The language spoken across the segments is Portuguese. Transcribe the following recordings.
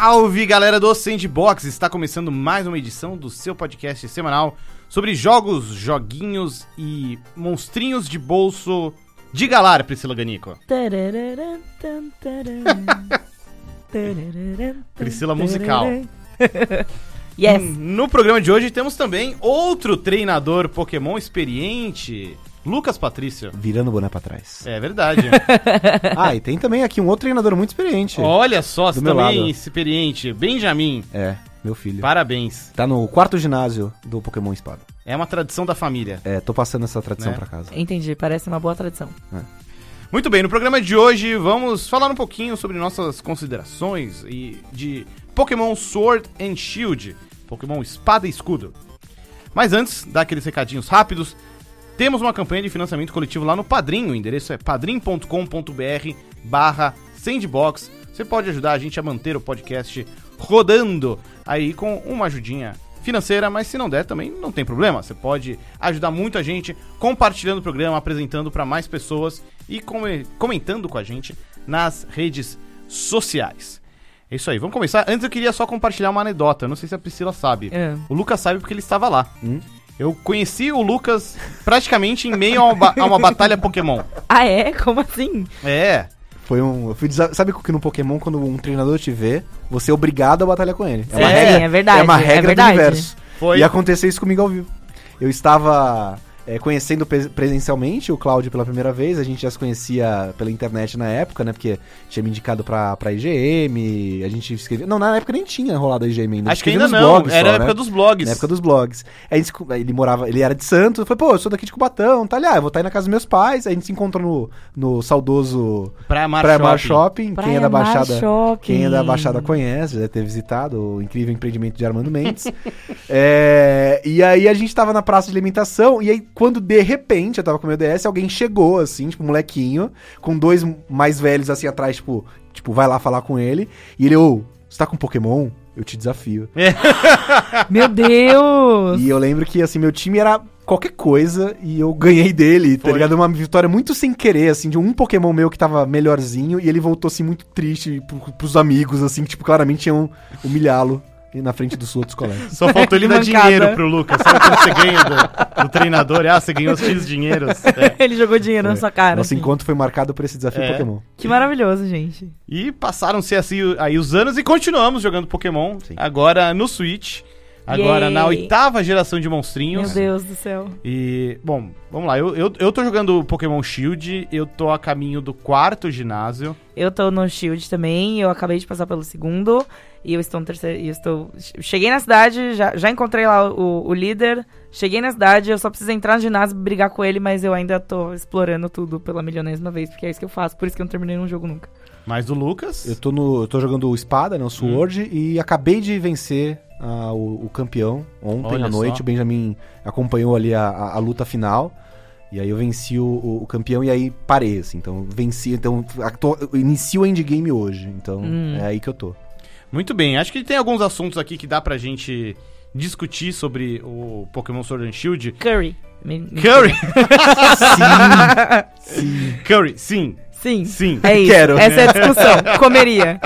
Salve galera do Sandbox! Está começando mais uma edição do seu podcast semanal sobre jogos, joguinhos e monstrinhos de bolso de galar, Priscila Ganico. Priscila musical. Yes. No programa de hoje temos também outro treinador Pokémon experiente, Lucas Patrício. Virando o boné pra trás. É verdade. Ah, e tem também aqui um outro treinador muito experiente. Olha só, você Do meu também lado. experiente. Benjamin, É, meu filho. parabéns. Tá no quarto ginásio do Pokémon Espada. É uma tradição da família. É, tô passando essa tradição Né? pra casa. Entendi, parece uma boa tradição. Muito bem, no programa de hoje vamos falar um pouquinho sobre nossas considerações e de Pokémon Sword and Shield, Pokémon Espada e Escudo. Mas antes, dar aqueles recadinhos rápidos, temos uma campanha de financiamento coletivo lá no Padrim, o endereço é padrim.com.br barra sandbox. Você pode ajudar a gente a manter o podcast rodando aí com uma ajudinha financeira, mas se não der também não tem problema. Você pode ajudar muito a gente compartilhando o programa, apresentando para mais pessoas e come- comentando com a gente nas redes sociais. É isso aí, vamos começar. Antes eu queria só compartilhar uma anedota, não sei se a Priscila sabe. É. O Lucas sabe porque ele estava lá. Hum? Eu conheci o Lucas praticamente em meio a uma, ba- a uma batalha Pokémon. Ah, é? Como assim? É, Foi um. Eu fui desa- Sabe que no Pokémon, quando um treinador te vê, você é obrigado a batalhar com ele. Sim, é verdade, É uma é regra do verdade. universo. foi. E aconteceu isso comigo ao vivo. Eu estava é, conhecendo pre- presencialmente o Cláudio pela primeira vez, a gente já se conhecia pela internet na época, né? Porque tinha me indicado pra, pra IGM, a gente escrevia. Não, na época nem tinha rolado a IGM ainda. Acho que ainda nos não, blogs era só, a época né? dos blogs. Na época dos blogs. Aí gente- ele morava, ele era de Santos, falei, pô, eu sou daqui de Cubatão, tá ali, ah, eu vou estar aí na casa dos meus pais, aí a gente se encontrou no, no saudoso Praia Mar Praia Mar Shopping. Shopping, quem Praia é da Mar Baixada, Shopping. quem é da Baixada conhece, já deve ter visitado o incrível empreendimento de Armando Mendes. É, e aí a gente tava na praça de alimentação, e aí quando de repente eu tava com o meu DS, alguém chegou assim, tipo, um molequinho, com dois mais velhos assim atrás, tipo, tipo, vai lá falar com ele, e ele, ô, você tá com Pokémon? Eu te desafio. Meu Deus! E eu lembro que, assim, meu time era qualquer coisa e eu ganhei dele, tá Foi. ligado? Uma vitória muito sem querer, assim, de um Pokémon meu que tava melhorzinho e ele voltou, assim, muito triste pro, pros amigos, assim, que, tipo, claramente iam humilhá-lo na frente dos outros colegas. Só faltou ele Que dar mancada. dinheiro pro Lucas. Sabe quando você ganha do, do treinador? Ah, você ganhou X dinheiros. É. Ele jogou dinheiro na sua cara. Nosso assim. encontro foi marcado por esse desafio É. Pokémon. Que maravilhoso, gente. E passaram-se assim aí os anos e continuamos jogando Pokémon. Sim. Agora no Switch. Agora Yay. na oitava geração de monstrinhos. Meu Deus do céu. E, bom, vamos lá. Eu, eu, eu tô jogando Pokémon Shield. Eu tô a caminho do quarto ginásio. Eu tô no Shield também, eu acabei de passar pelo segundo. E eu estou no terceiro. E eu estou. Cheguei na cidade, já, já encontrei lá o, o líder. Cheguei na cidade, eu só preciso entrar no ginásio e brigar com ele, mas eu ainda tô explorando tudo pela milionésima vez, porque é isso que eu faço, por isso que eu não terminei um jogo nunca. Mais do Lucas. Eu tô, no, eu tô jogando o Espada, né, o Sword, Hum. e acabei de vencer ah, o, o campeão ontem Olha à noite. só. O Benjamin acompanhou ali a, a- a luta final. E aí eu venci o, o- o campeão e aí parei, assim. Então venci, então tô- eu inicio o endgame hoje. Então Hum. é aí que eu tô. Muito bem. Acho que tem alguns assuntos aqui que dá pra gente discutir sobre o Pokémon Sword and Shield. Curry. Me- me- Curry! Sim. Curry, sim. Sim. Sim. É isso. Quero. Essa é a discussão. Comeria.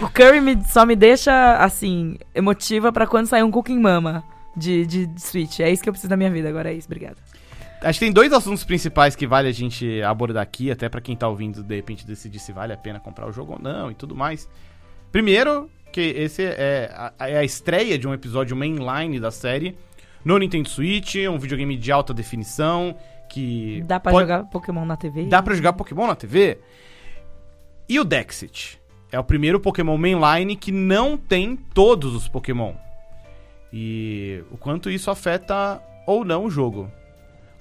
O, o Curry me- só me deixa, assim, emotiva pra quando sair um Cooking Mama de, de, de Switch. É isso que eu preciso da minha vida agora. É isso. Obrigada. Acho que tem dois assuntos principais que vale a gente abordar aqui, até pra quem tá ouvindo, de repente, decidir se vale a pena comprar o jogo ou não e tudo mais. Primeiro, que esse é a, é a estreia de um episódio mainline da série no Nintendo Switch, um videogame de alta definição que Dá pra pode- jogar Pokémon na TV? Dá pra jogar Pokémon na TV? E o Dexit? É o primeiro Pokémon mainline que não tem todos os Pokémon. E o quanto isso afeta ou não o jogo.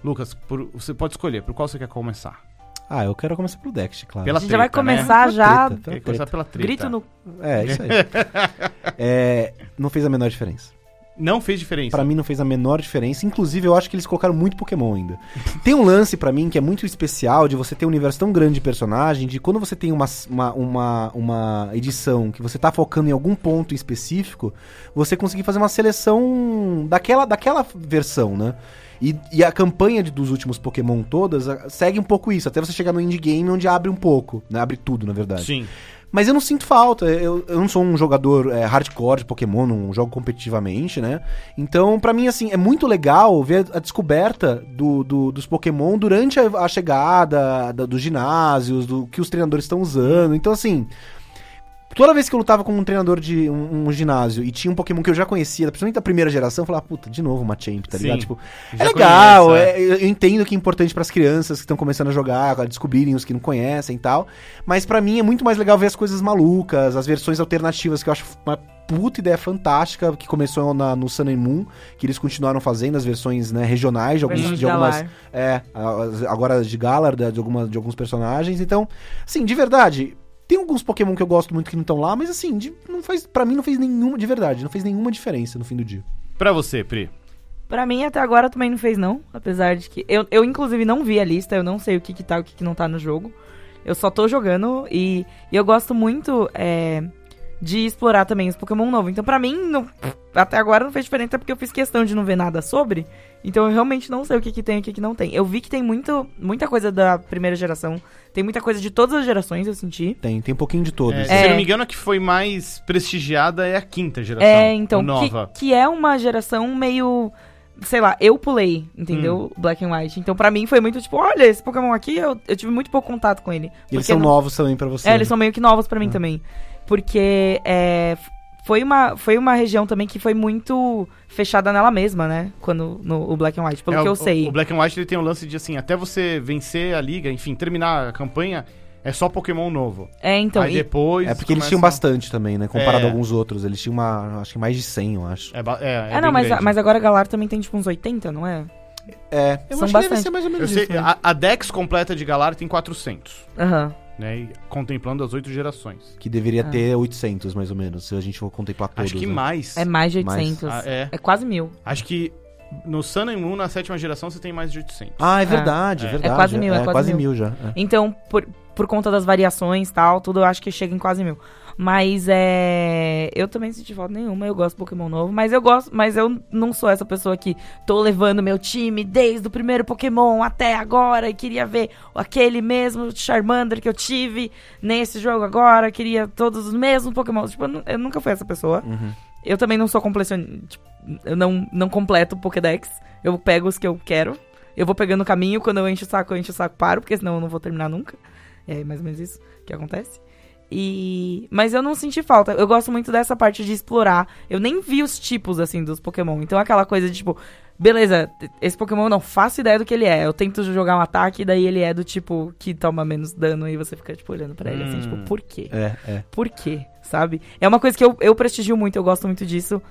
Lucas, por- você pode escolher por qual você quer começar. Ah, eu quero começar pelo Dext, claro. Pela A gente já vai treta, né? começar Pela já. treta, pela começar treta. pela treta. Grito no. É, isso aí. É, não fez a menor diferença. Não fez diferença. Pra mim não fez a menor diferença. Inclusive, eu acho que eles colocaram muito Pokémon ainda. Tem um lance pra mim que é muito especial de você ter um universo tão grande de personagem, de quando você tem uma, uma, uma, uma edição que você tá focando em algum ponto específico, você conseguir fazer uma seleção daquela, daquela versão, né? E, e a campanha de- dos últimos Pokémon todas segue um pouco isso, até você chegar no endgame onde abre um pouco, né? Abre tudo, na verdade. Sim. Mas eu não sinto falta. Eu, eu não sou um jogador é, hardcore de Pokémon, não jogo competitivamente, né? Então, pra mim, assim, é muito legal ver a descoberta do, do- dos Pokémon durante a, a chegada da- dos ginásios, do que os treinadores estão usando. Então, assim. Toda vez que eu lutava com um treinador de um, um ginásio e tinha um Pokémon que eu já conhecia, principalmente da primeira geração, eu falava, puta, de novo uma Champ, tá Sim. ligado? Tipo, é legal, conheço, é- eu eu entendo que é importante pras crianças que estão começando a jogar, a descobrirem os que não conhecem e tal. Mas pra mim é muito mais legal ver as coisas malucas, as versões alternativas que eu acho uma puta ideia fantástica que começou na- no Sun and Moon, que eles continuaram fazendo as versões né, regionais de, alguns, de algumas é, as- agora de Galar, de, alguma, de alguns personagens. Então, assim, de verdade, tem alguns Pokémon que eu gosto muito que não estão lá, mas assim, de, não faz, pra mim não fez nenhuma, de verdade, não fez nenhuma diferença no fim do dia. Pra você, Pri. Pra mim, até agora também não fez, não. Apesar de que. Eu, eu inclusive, não vi a lista, eu não sei o que, que tá e o que, que não tá no jogo. Eu só tô jogando e, e eu gosto muito é, de explorar também os Pokémon novos. Então, pra mim, não- até agora não fez diferença porque eu fiz questão de não ver nada sobre. Então, eu realmente não sei o que, que tem e o que, que não tem. Eu vi que tem muito, muita coisa da primeira geração. Tem muita coisa de todas as gerações, eu senti. Tem, tem um pouquinho de todos. É, né? Se É. não me engano, a que foi mais prestigiada é a quinta geração. É, então, que, Nova. que é uma geração meio. Sei lá, eu pulei, entendeu? Hum. Black and White. Então, pra mim, foi muito tipo, olha, esse Pokémon aqui, eu, eu tive muito pouco contato com ele. E eles são não- novos também pra você. É, né? eles são meio que novos pra mim Ah. também. Porque é, foi, uma, foi uma região também que foi muito fechada nela mesma, né? Quando no o Black and White, pelo É, que o- eu sei. O Black and White ele tem um lance de assim, até você vencer a liga, enfim, terminar a campanha, é só Pokémon novo. É, então. Aí e- depois. É porque eles começa- tinham bastante também, né? Comparado É. a alguns outros. Eles tinham uma, acho que mais de 100, eu acho. É, é, é É, não, mas, grande. mas agora a Galar também tem tipo uns 80, não é? É, eu São acho que deve bastante. ser mais ou Eu menos sei, isso. né? a, a Dex completa de Galar tem 400, Aham. né? e contemplando as oito gerações. Que deveria Ah. ter 800, mais ou menos, se a gente for contemplar todos. Acho que né? mais. É mais de Mais. 800. Ah, é. É quase mil. Acho que no Sun and Moon, na sétima geração, você tem mais de 800. Ah, é verdade, É. é verdade. É quase mil, é é quase quase mil. mil já. é. Então, por, por conta das variações e tal, tudo, eu acho que chega em quase mil. Mas é. Eu também senti falta nenhuma, eu gosto de Pokémon novo. Mas eu gosto. Mas eu não sou essa pessoa que tô levando meu time desde o primeiro Pokémon até agora. E queria ver aquele mesmo Charmander que eu tive nesse jogo agora. Queria todos os mesmos Pokémon. Tipo, eu, nu- eu nunca fui essa pessoa. Uhum. Eu também não sou completionista. Tipo, eu não, não completo o Pokédex. Eu pego os que eu quero. Eu vou pegando o caminho. Quando eu encho o saco, eu encho o saco, paro, porque senão eu não vou terminar nunca. É mais ou menos isso que acontece. E. Mas eu não senti falta. Eu gosto muito dessa parte de explorar. Eu nem vi os tipos, assim, dos Pokémon. Então aquela coisa de tipo. Beleza, esse Pokémon eu não faço ideia do que ele é. Eu tento jogar um ataque e daí ele é do tipo que toma menos dano e você fica, tipo, olhando pra ele assim, Hum. tipo, por quê? É, é. por quê, sabe? É uma coisa que eu, eu prestigio muito, eu gosto muito disso.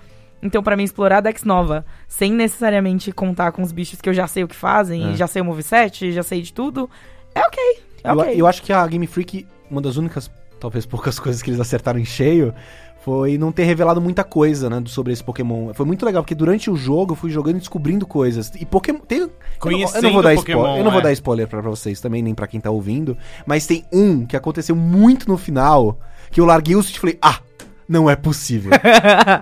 Então, pra mim, explorar a Dex nova, sem necessariamente contar com os bichos que eu já sei o que fazem, É. e já sei o moveset, já sei de tudo, é ok. É Eu, acho que a Game Freak, uma das únicas, talvez poucas coisas que eles acertaram em cheio, foi não ter revelado muita coisa, né, sobre esse Pokémon. Foi muito legal, porque durante o jogo eu fui jogando e descobrindo coisas. E Pokémon. Tem, eu, não, eu Conhecendo não vou dar Pokémon, spoiler. Eu não vou é. dar spoiler pra, pra vocês também, nem pra quem tá ouvindo. Mas tem um que aconteceu muito no final, que eu larguei o e falei, ah! Não é possível.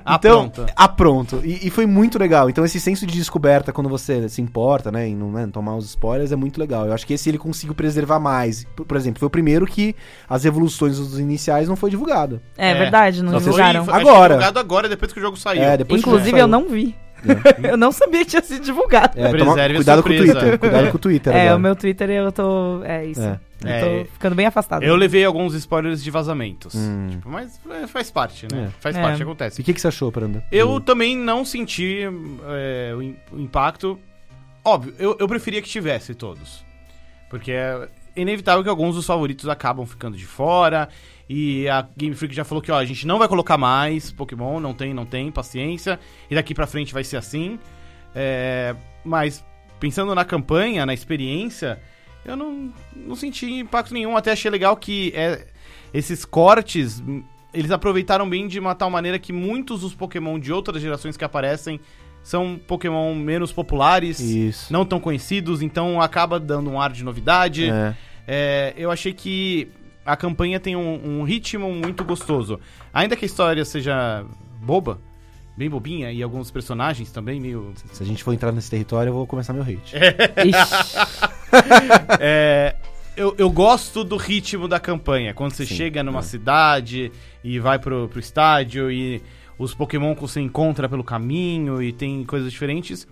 Ah, então, pronto. ah, pronto. E, e foi muito legal. Então, esse senso de descoberta, quando você se importa, né, em não né, tomar os spoilers, é muito legal. Eu acho que esse ele conseguiu preservar mais. Por, por exemplo, foi o primeiro que as evoluções dos iniciais não foi divulgado. É, É. verdade, não Só foi- divulgaram. foi- Agora. divulgado agora, depois que o jogo saiu. É, depois que Inclusive, saiu. eu não vi. Eu não sabia que tinha sido divulgado. É, toma- cuidado com o surpresa. Twitter. Cuidado com o Twitter. É, agora. o meu Twitter eu tô. É isso. É. Eu É. tô ficando bem afastado. Eu levei alguns spoilers de vazamentos. Hum. Tipo, mas é, faz parte, né? É. Faz É. parte, E acontece. o que, que você achou, Pranda? Eu também não senti é, o impacto. Óbvio, eu, eu preferia que tivesse todos. Porque é inevitável que alguns dos favoritos acabam ficando de fora. E a Game Freak já falou que, ó, a gente não vai colocar mais Pokémon, não tem, não tem, paciência. E daqui pra frente vai ser assim. É, mas, pensando na campanha, na experiência, eu não, não senti impacto nenhum. Até achei legal que é, esses cortes, hum, eles aproveitaram bem de uma tal maneira que muitos dos Pokémon de outras gerações que aparecem são Pokémon menos populares, Isso. não tão conhecidos, então acaba dando um ar de novidade. É. É, eu achei que a campanha tem um, um ritmo muito gostoso. Ainda que a história seja boba, bem bobinha, e alguns personagens também meio. Se a gente for entrar nesse território, eu vou começar meu hate. Ixi. É, eu, eu gosto do ritmo da campanha. Quando você Sim, chega numa é. cidade e vai pro, pro estádio e os Pokémon que você encontra pelo caminho e tem coisas diferentes.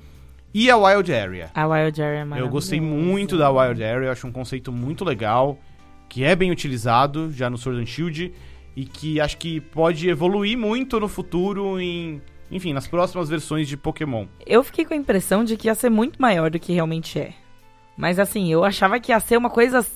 E a Wild Area. A Wild Area é Eu gostei muito da Wild Area, eu acho um conceito muito legal, que é bem utilizado já no Sword and Shield e que acho que pode evoluir muito no futuro em, enfim, nas próximas versões de Pokémon. Eu fiquei com a impressão de que ia ser muito maior do que realmente é. Mas assim, eu achava que ia ser uma coisa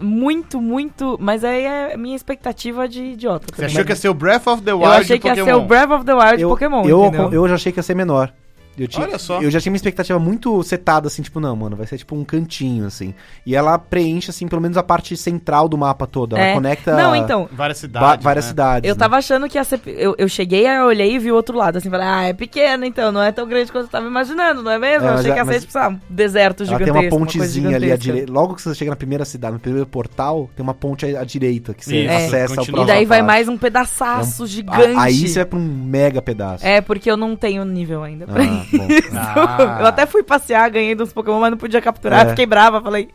muito, muito. Mas aí é minha expectativa de idiota. Você achou que ia ser o Breath of the Wild Eu achei de que ia Pokémon? ser o Breath of the Wild eu, Pokémon, eu, entendeu? eu já achei que ia ser menor. Eu, tinha, Olha só. eu já tinha uma expectativa muito setada, assim, tipo, não, mano, vai ser tipo um cantinho, assim. E ela preenche, assim, pelo menos a parte central do mapa toda. Ela É. conecta Não, então, Várias cidades. várias né? cidades. Eu né? tava achando que ia ser. Eu, eu cheguei, aí eu olhei e vi o outro lado, assim, falei, ah, é pequeno então, não é tão grande quanto eu tava imaginando, não é mesmo? É, eu achei é- que ia ser, tipo, sabe, um deserto Ela gigantesco. tem uma pontezinha ali à direita. Logo que você chega na primeira cidade, no primeiro portal, tem uma ponte à, à direita que você Isso, acessa ao continua. E próximo. daí vai parte. mais um pedaçaço A- gigante. Aí você vai pra um mega pedaço. É, porque eu não tenho nível ainda pra Ah, bom. Ah. Eu até fui passear, ganhei dos Pokémon, mas não podia capturar. É. Fiquei brava, falei,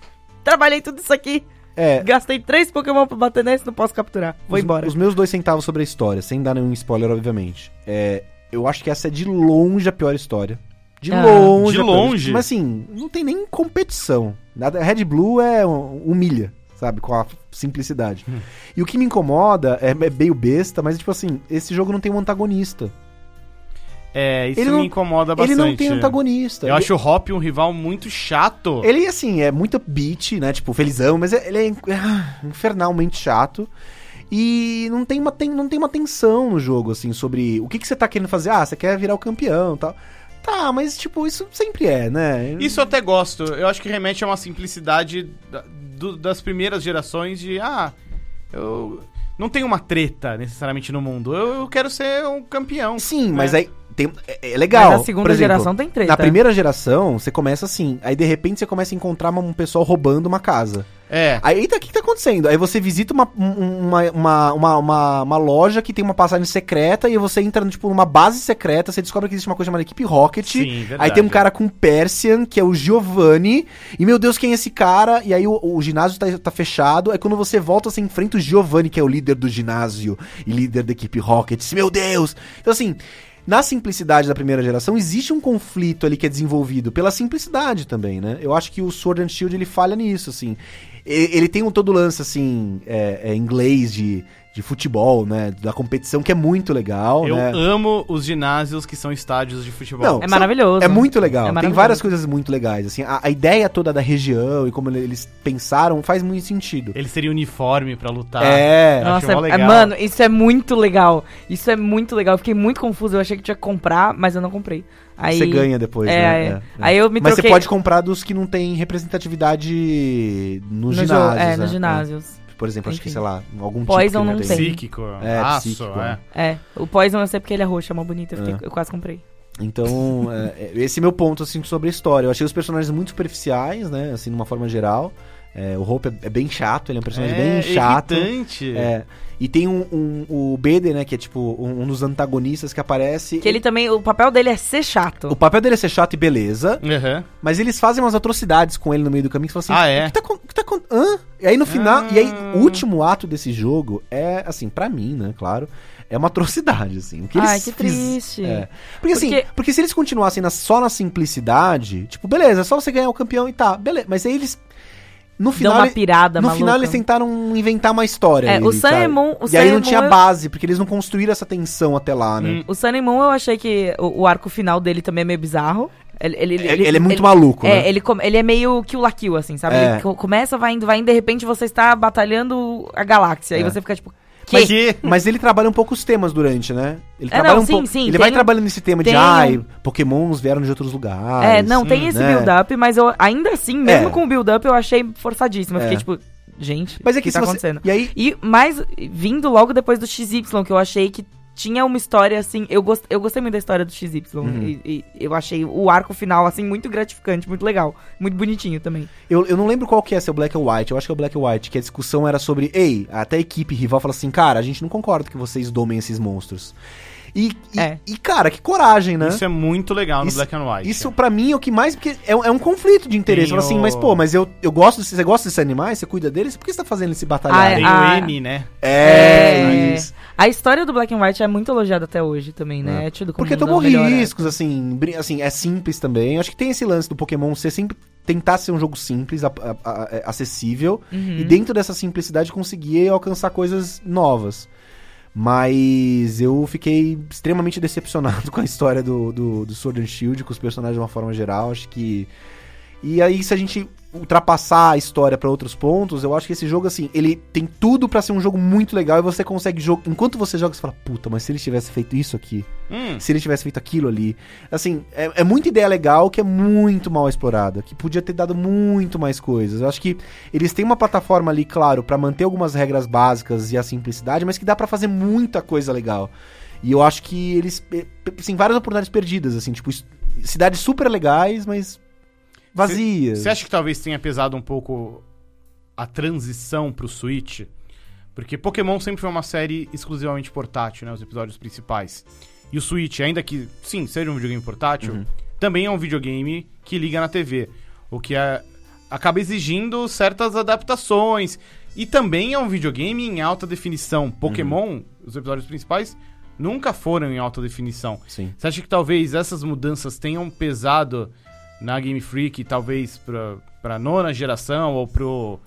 trabalhei tudo isso aqui. É, Gastei três Pokémon pra bater nesse, não posso capturar. Vou os, embora. Os meus dois centavos sobre a história, sem dar nenhum spoiler, obviamente. É, eu acho que essa é de longe a pior história. De Ah. longe. De longe? Mas assim, não tem nem competição. Nada, Red Blue é um- humilha, sabe? Com a simplicidade. Hum. E o que me incomoda é, é meio besta, mas tipo assim, esse jogo não tem um antagonista. É, isso Ele me não- incomoda bastante. Ele não tem antagonista. Eu acho o Hop um rival muito chato. Ele, assim, é muito beat, né? Tipo, felizão, mas é- ele é ah, infernalmente chato. E não tem, uma, tem, não tem uma tensão no jogo, assim, sobre o que, que você tá querendo fazer. Ah, você quer virar o campeão e tal. Tá, mas, tipo, isso sempre é, né? Isso eu até gosto. Eu acho que remete a uma simplicidade da- do- das primeiras gerações de ah, eu não tenho uma treta necessariamente no mundo. Eu, eu quero ser um campeão. Sim, né? mas aí tem, é, é legal. Mas a segunda exemplo, geração tem treta. Na primeira geração, você começa assim. Aí, de repente, você começa a encontrar uma- um pessoal roubando uma casa. É. Aí, eita, o que, que tá acontecendo? Aí você visita uma, um- uma, uma, uma, uma, uma loja que tem uma passagem secreta e você entra, tipo, numa base secreta, você descobre que existe uma coisa chamada Equipe Rocket. Sim, Aí verdade. tem um cara com Persian, que é o Giovanni. E, meu Deus, quem é esse cara? E aí o, o ginásio tá, tá fechado. Aí quando você volta, você enfrenta o Giovanni, que é o líder do ginásio e líder da Equipe Rocket. Meu Deus! Então, assim... Na simplicidade da primeira geração, existe um conflito ali que é desenvolvido pela simplicidade também, né? Eu acho que o Sword and Shield ele falha nisso, assim. Ele tem um todo lance, assim, é, é, inglês de, de futebol, né? Da competição, que é muito legal, Eu né? amo os ginásios que são estádios de futebol. Não, É maravilhoso. É muito legal. É Tem várias coisas muito legais. Assim, a, a ideia toda da região e como eles pensaram faz muito sentido. Ele seria uniforme pra lutar. É. Eu Nossa, é- legal. mano, isso é muito legal. Isso é muito legal. Eu fiquei muito confuso. Eu achei que tinha que comprar, mas eu não comprei. Aí, Você ganha depois, é, né? é. Aí eu me Mas troquei você pode comprar dos que não tem representatividade no, no ginásio. jogo- É, nos ginásios. Por exemplo, acho que, Enfim. sei lá, algum Poison tipo não tem. Psíquico, É, aço, psíquico, é. É, o Poison eu sei porque ele é roxo, é mó bonito. Eu, fiquei- É. eu quase comprei. Então, é, é, esse é meu ponto, assim, sobre a história. Eu achei os personagens muito superficiais, né, assim, de uma forma geral. É, o Hope é, bem chato, ele é um personagem É bem chato. irritante. É. E tem um, um- o Bede, né, que é tipo um, um dos antagonistas que aparece. Que ele também, o papel dele é ser chato. O papel dele é ser chato e beleza, Aham. mas eles fazem umas atrocidades com ele no meio do caminho que você fala assim, Ah, é? o que tá, acon- o que tá hã? E aí no final, Ah. e aí o último ato desse jogo é, assim, pra mim, né, claro, é uma atrocidade, assim. O que Ai, eles que fiz- triste. É. Porque, assim, Porque- porque se eles continuassem na- só na simplicidade, tipo, beleza, é só você ganhar o campeão e tá, beleza. Mas aí eles. No Deu final. uma ele- pirada no maluca. final eles tentaram inventar uma história. É, ali, o Sun Moon- o e aí Sun não and tinha eu- base, porque eles não construíram essa tensão até lá, né? Hum. O Sun Moon eu achei que o, o arco final dele também é meio bizarro. Ele, ele, Ele, ele é muito maluco, É, né? ele, come- ele é meio kill la kill, assim, sabe? É. Ele co- começa, vai indo, vai indo, de repente você está batalhando a galáxia. Aí É. você fica tipo. Mas, Que? mas ele trabalha um pouco os temas durante, né? Ele É, trabalha não, um sim, pouco. sim, ele vai um- trabalhando nesse tema de ai, pokémons vieram de outros lugares. É, não, tem hum, esse né? build-up, mas eu ainda assim, mesmo É. com o build-up, eu achei forçadíssimo. Eu É. fiquei tipo, gente, Mas é o que que tá você- acontecendo? E aí, E mais vindo logo depois do XY, que eu achei que tinha uma história, assim. Eu, gost, eu gostei muito da história do XY. Uhum. E, e eu achei o arco final, assim, muito gratificante, muito legal. Muito bonitinho também. Eu, eu não lembro qual que é seu Black and White, eu acho que é o Black and White, que a discussão era sobre, ei, até a equipe rival fala assim, cara, a gente não concorda que vocês domem esses monstros. E, e, É. e, cara, que coragem, né? Isso é muito legal no Isso- Black and White. Isso pra mim é o que mais. Porque é, um- é um conflito de interesse. Tem Fala assim, o- mas pô, mas eu, eu gosto desse, Você gosta desses animais? Você cuida deles? Por que você tá fazendo esse batalhar? Tem Ah, o N, né? É, É. isso. A história do Black and White é muito elogiada até hoje também, né? É. É tido como Porque tomou riscos, assim, assim, é simples também. Acho que tem esse lance do Pokémon ser sempre tentar ser um jogo simples, a- a- a- é, acessível, Uhum. e dentro dessa simplicidade conseguir alcançar coisas novas. Mas eu fiquei extremamente decepcionado com a história do, do, do Sword and Shield, com os personagens de uma forma geral. Acho que. E aí, se a gente ultrapassar a história pra outros pontos, eu acho que esse jogo, assim, ele tem tudo pra ser um jogo muito legal e você consegue jogar. Enquanto você joga, você fala, puta, mas se ele tivesse feito isso aqui, Hum, se ele tivesse feito aquilo ali. Assim, é, é muita ideia legal que é muito mal explorada, que podia ter dado muito mais coisas. Eu acho que eles têm uma plataforma ali, claro, pra manter algumas regras básicas e a simplicidade, mas que dá pra fazer muita coisa legal. E eu acho que eles, assim, várias oportunidades perdidas, assim, tipo, es- cidades super legais, mas vazias. Você acha que talvez tenha pesado um pouco a transição pro Switch? Porque Pokémon sempre foi uma série exclusivamente portátil, né? Os episódios principais. E o Switch, ainda que, sim, seja um videogame portátil, Uhum. também é um videogame que liga na TV. O que é, acaba exigindo certas adaptações. E também é um videogame em alta definição. Pokémon, os episódios principais, nunca foram em alta definição. Sim. Você acha que talvez essas mudanças tenham pesado na Game Freak, talvez pra, pra nona geração ou pro,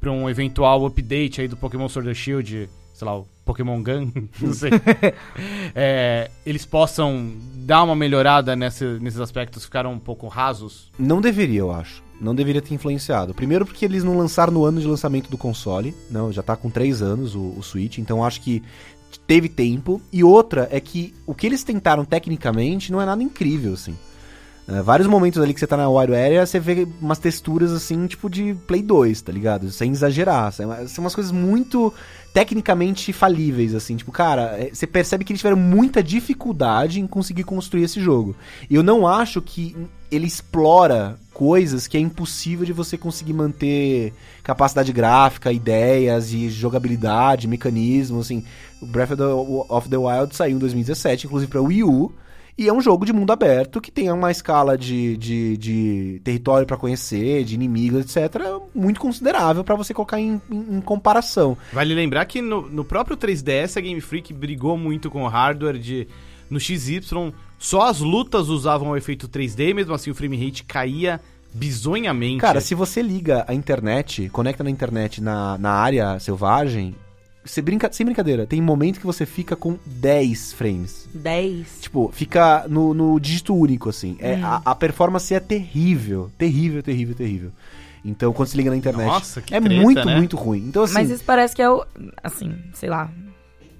pra um eventual update aí do Pokémon Sword and Shield, sei lá, o Pokémon Gun, não sei. É, eles possam dar uma melhorada nessa- nesses aspectos, ficaram um pouco rasos? Não deveria, eu acho. Não deveria ter influenciado. Primeiro porque eles não lançaram no ano de lançamento do console. Não, já tá com 3 anos o, o Switch, então acho que teve tempo. E outra é que o que eles tentaram tecnicamente não é nada incrível, assim. É, vários momentos ali que você tá na Wide Area, você vê umas texturas assim, tipo de Play 2, tá ligado? Sem exagerar. São são umas coisas muito tecnicamente falíveis, assim. Tipo, cara, é, você percebe que eles tiveram muita dificuldade em conseguir construir esse jogo. E eu não acho que ele explora coisas que é impossível de você conseguir manter capacidade gráfica, ideias e jogabilidade, mecanismos, assim. O Breath of the Wild saiu em 2017, inclusive pra Wii U. E é um jogo de mundo aberto que tem uma escala de, de, de território pra conhecer, de inimigos, etc., muito considerável pra você colocar em, em- em comparação. Vale lembrar que no, no próprio 3DS a Game Freak brigou muito com o hardware de. No XY, só as lutas usavam o efeito 3D, mesmo assim o frame rate caía bizonhamente. Cara, se você liga a internet, conecta na internet na, na área selvagem, você brinca, sem brincadeira, tem momento que você fica com 10 frames. 10. Tipo, fica no, no dígito único, assim. É, Hum. a, a performance é terrível. Terrível, terrível, terrível. Então, quando você liga na internet. Nossa, que é treta, muito, né? muito ruim. Então, assim. Mas isso parece que é o. Assim, sei lá.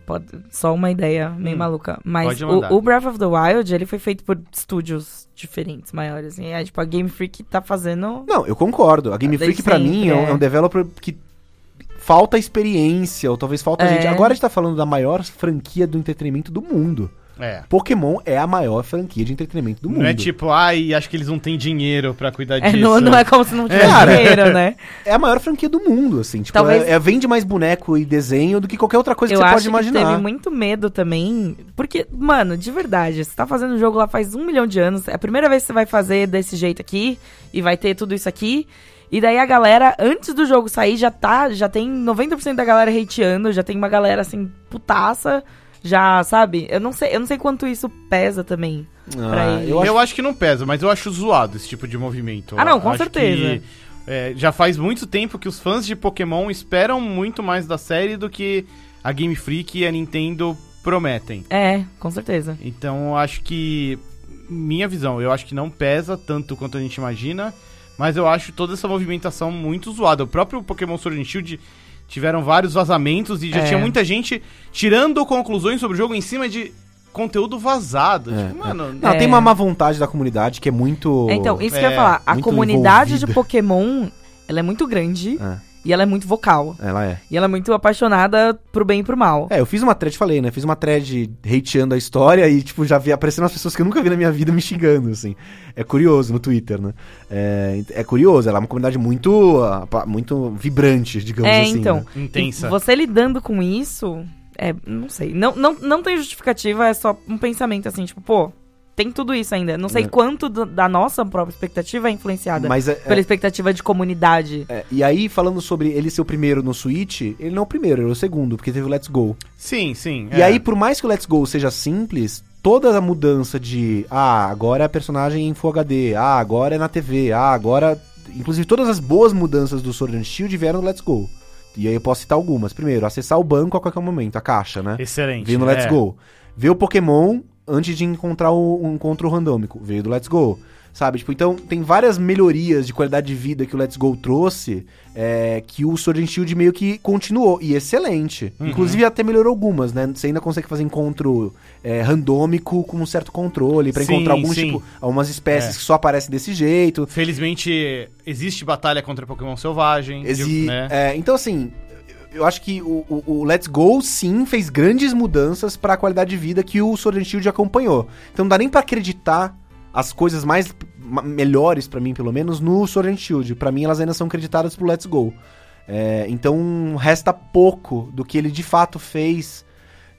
Pode, só uma ideia meio Hum, maluca. Mas o, o Breath of the Wild, ele foi feito por estúdios diferentes, maiores. E é, tipo, a Game Freak tá fazendo. Não, eu concordo. A Game Freak, pra mim, é um, é um é. developer que falta experiência, ou talvez falta É. gente. Agora a gente tá falando da maior franquia do entretenimento do mundo. É. Pokémon é a maior franquia de entretenimento do mundo. Não é tipo, ai, acho que eles não têm dinheiro pra cuidar É, disso. não, não é como se não tivesse Cara, dinheiro, né? É a maior franquia do mundo, assim. Tipo, Talvez- é, é- vende mais boneco e desenho do que qualquer outra coisa Eu que você acho pode imaginar. teve muito medo também. Porque, mano, de verdade, você tá fazendo o jogo lá faz um milhão de anos. É a primeira vez que você vai fazer desse jeito aqui. E vai ter tudo isso aqui. E daí a galera, antes do jogo sair, já tá. Já tem 90% da galera hateando. Já tem uma galera assim, putaça. Já, sabe? Eu não sei, eu não sei quanto isso pesa também. pra Ah, eu acho Eu acho que não pesa, mas eu acho zoado esse tipo de movimento. Ah, não, com acho certeza. que, é, já faz muito tempo que os fãs de Pokémon esperam muito mais da série do que a Game Freak e a Nintendo prometem. É, com certeza. Então eu acho que. Minha visão, eu acho que não pesa tanto quanto a gente imagina, mas eu acho toda essa movimentação muito zoada. O próprio Pokémon Sword and Shield tiveram vários vazamentos e já É. tinha muita gente tirando conclusões sobre o jogo em cima de conteúdo vazado. É, tipo, mano, Não, É. tem uma má vontade da comunidade que é muito. Então, isso que eu é, ia falar. A comunidade de envolvida. Pokémon, ela é muito grande. É. E ela é muito vocal. Ela é. E ela é muito apaixonada pro bem e pro mal. É, eu fiz uma thread, falei, né? Fiz uma thread hateando a história e, tipo, já vi aparecendo umas pessoas que eu nunca vi na minha vida me xingando, assim. É curioso no Twitter, né? É, é curioso, ela é uma comunidade muito, muito vibrante, digamos É, assim. então. né? Intensa. Você lidando com isso, é, não sei. Não, não, não tem justificativa, é só um pensamento assim, tipo, pô, tem tudo isso ainda. Não sei É. quanto do- da nossa própria expectativa é influenciada Mas é, pela expectativa de comunidade. é, e aí, falando sobre ele ser o primeiro no Switch, ele não é o primeiro, ele é o segundo, porque teve o Let's Go. Sim, sim. E é. aí, por mais que o Let's Go seja simples, toda a mudança de ah, agora é a personagem em Full HD, ah, agora é na TV, ah, agora. Inclusive, todas as boas mudanças do Sword and Shield vieram no Let's Go. E aí eu posso citar algumas. Primeiro, acessar o banco a qualquer momento, a caixa, né? Excelente. Veio no Let's é. Go. Ver o Pokémon antes de encontrar o, um encontro randômico. Veio do Let's Go. Sabe? Tipo, então tem várias melhorias de qualidade de vida que o Let's Go trouxe é, que o Sword and Shield meio que continuou. E excelente. Uhum. Inclusive até melhorou algumas, né? Você ainda consegue fazer encontro é, randômico com um certo controle pra Sim, encontrar alguns, sim. tipo, algumas espécies É. que só aparecem desse jeito. Felizmente, existe batalha contra Pokémon selvagem. Exi- né? é, então, assim, eu acho que o, o- o Let's Go, sim, fez grandes mudanças pra qualidade de vida que o Sword and Shield acompanhou. Então não dá nem pra acreditar as coisas mais ma- melhores pra mim, pelo menos, no Sword and Shield. Pra mim, elas ainda são creditadas pro Let's Go. É, então resta pouco do que ele de fato fez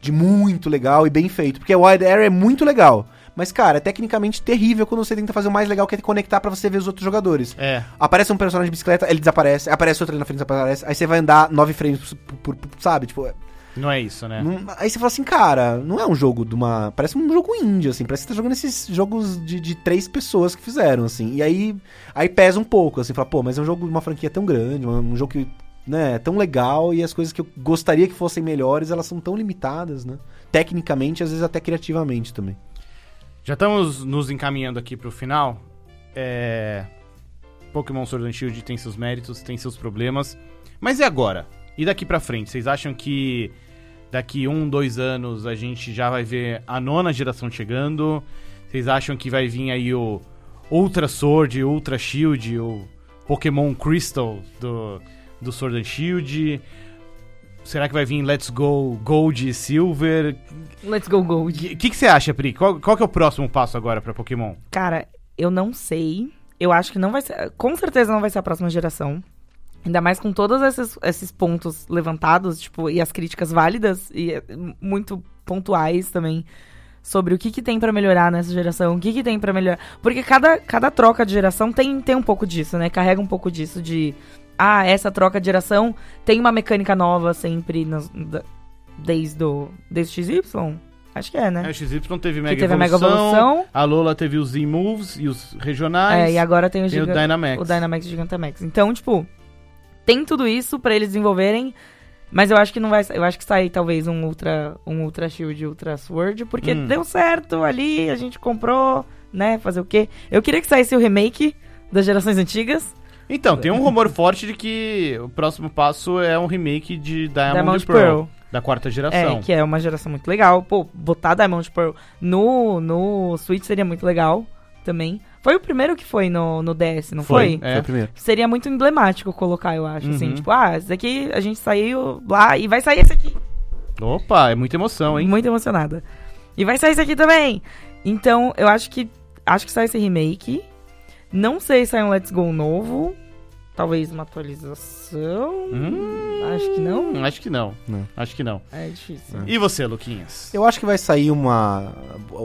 de muito legal e bem feito. Porque o Wide Area é muito legal. Mas, cara, é tecnicamente terrível quando você tenta fazer o mais legal que é conectar pra você ver os outros jogadores. É. Aparece um personagem de bicicleta, ele desaparece, aparece outro ali na frente, desaparece, aí você vai andar 9 frames por, por- por- sabe? Tipo, é, Não é isso, né? não- aí você fala assim, cara, não é um jogo de uma. Parece um jogo indie, assim, parece que você tá jogando esses jogos de, de três pessoas que fizeram, assim. E aí, aí pesa um pouco, assim, fala, pô, mas é um jogo de uma franquia tão grande, um, um jogo que, né, é tão legal e as coisas que eu gostaria que fossem melhores, elas são tão limitadas, né? Tecnicamente, às vezes até criativamente também. Já estamos nos encaminhando aqui pro final. É... Pokémon Sword and Shield tem seus méritos, tem seus problemas. Mas e agora? E daqui pra frente? Vocês acham que daqui um, dois anos a gente já vai ver a nona geração chegando? Vocês acham que vai vir aí o Ultra Sword, Ultra Shield, o Pokémon Crystal do, do Sword and Shield? Será que vai vir Let's Go Gold e Silver? Let's go O Gold. que, que, que você acha, Pri? Qual, qual que é o próximo passo agora pra Pokémon? Cara, eu não sei. Eu acho que não vai ser. Com certeza não vai ser a próxima geração. Ainda mais com todos esses, esses pontos levantados, tipo, e as críticas válidas e eh, muito pontuais também sobre o que, que tem pra melhorar nessa geração, o que, que tem pra melhorar. Porque cada, cada troca de geração tem, tem um pouco disso, né? Carrega um pouco disso de. Ah, essa troca de geração tem uma mecânica nova sempre desde o. Desde XY? Acho que é, né? É, o XY teve que Mega teve a Mega Evolução, Evolução. a Lola teve os Z-Moves e os regionais. É, e agora tem o, tem o Giga- Dynamax. o Dynamax e o Gigantamax. Então, tipo, tem tudo isso pra eles desenvolverem, mas eu acho que não vai, eu acho que sai talvez um Ultra, um Ultra Shield, Ultra Sword, porque Hum. deu certo ali, a gente comprou, né, fazer o quê? Eu queria que saísse o remake das gerações antigas, Então, tem um rumor forte de que o próximo passo é um remake de Diamond, Diamond Pearl, Pearl. da quarta geração. É, que é uma geração muito legal. Pô, botar Diamond Pearl no, no Switch seria muito legal também. Foi o primeiro que foi no, no DS, não foi? É. Foi o primeiro. Seria muito emblemático colocar, eu acho. Assim, Uhum. tipo, ah, esse daqui a gente saiu lá e vai sair esse aqui. Opa, é muita emoção, hein? Muito emocionada. E vai sair esse aqui também. Então, eu acho que acho que sai esse remake. Não sei se sai um Let's Go novo. Talvez uma atualização. Hum, Acho que não. Acho que não. Não. Acho que não. É difícil. E você, Luquinhas? Eu acho que vai sair uma.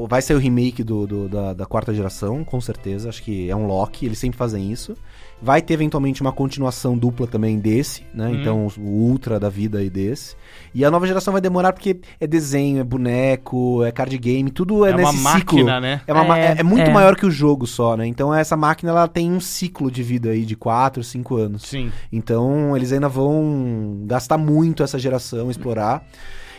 Vai sair o remake do, do- da, da quarta geração, com certeza. Acho que é um lock, eles sempre fazem isso. Vai ter eventualmente uma continuação dupla também desse, né? Hum. Então o Ultra da vida aí desse. E a nova geração vai demorar porque é desenho, é boneco, é card game, tudo é, É uma nesse máquina, ciclo. né? É, uma ma- É, é- é muito é. maior que o jogo só, né? Então essa máquina ela tem um ciclo de vida aí de 4, 5 anos. Sim. Então eles ainda vão gastar muito essa geração, explorar.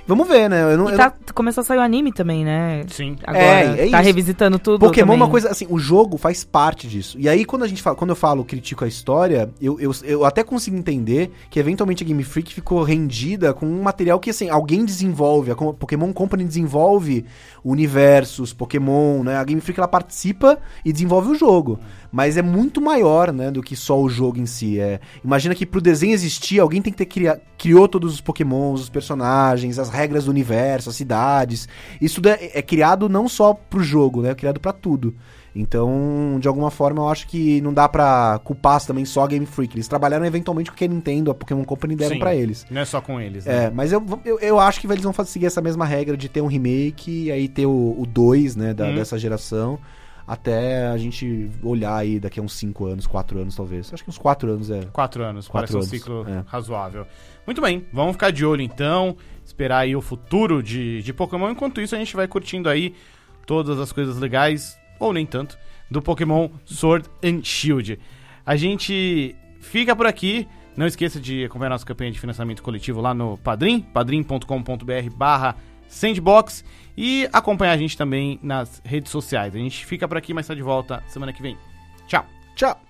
Vamos ver, né? Eu não, E eu tá, começou a sair o anime também, né? Sim. Agora, É, é tá isso. revisitando tudo Pokémon é uma coisa assim, o jogo faz parte disso. E aí, quando a gente fala, quando eu falo, critico a história, eu, eu, eu até consigo entender que eventualmente a Game Freak ficou rendida com um material que assim, alguém desenvolve, a Pokémon Company desenvolve universos, Pokémon, né? A Game Freak ela participa e desenvolve o jogo. Mas é muito maior, né, do que só o jogo em si. É, imagina que pro desenho existir, alguém tem que ter cria, criou todos os Pokémons, os personagens, as regras do universo, as cidades. Isso tudo é, é criado não só pro jogo, né? É criado pra tudo. Então, de alguma forma, eu acho que não dá pra culpar também só a Game Freak. Eles trabalharam eventualmente com o que a Nintendo, a Pokémon Company deram pra eles. Não é só com eles, né? É, mas eu, eu, eu acho que eles vão seguir essa mesma regra de ter um remake e aí ter o 2, né, da- Uhum. dessa geração. Até a gente olhar aí daqui a uns 5 anos, 4 anos talvez. Acho que uns 4 anos é. Quatro anos, Quatro parece um anos, ciclo é. razoável. Muito bem, vamos ficar de olho então, esperar aí o futuro de, de Pokémon. Enquanto isso, a gente vai curtindo aí todas as coisas legais, ou nem tanto, do Pokémon Sword and Shield. A gente fica por aqui. Não esqueça de acompanhar nossa campanha de financiamento coletivo lá no Padrim, padrim.com.br barra sandbox e acompanhar a gente também nas redes sociais. A gente fica por aqui, mas está de volta semana que vem. Tchau! Tchau!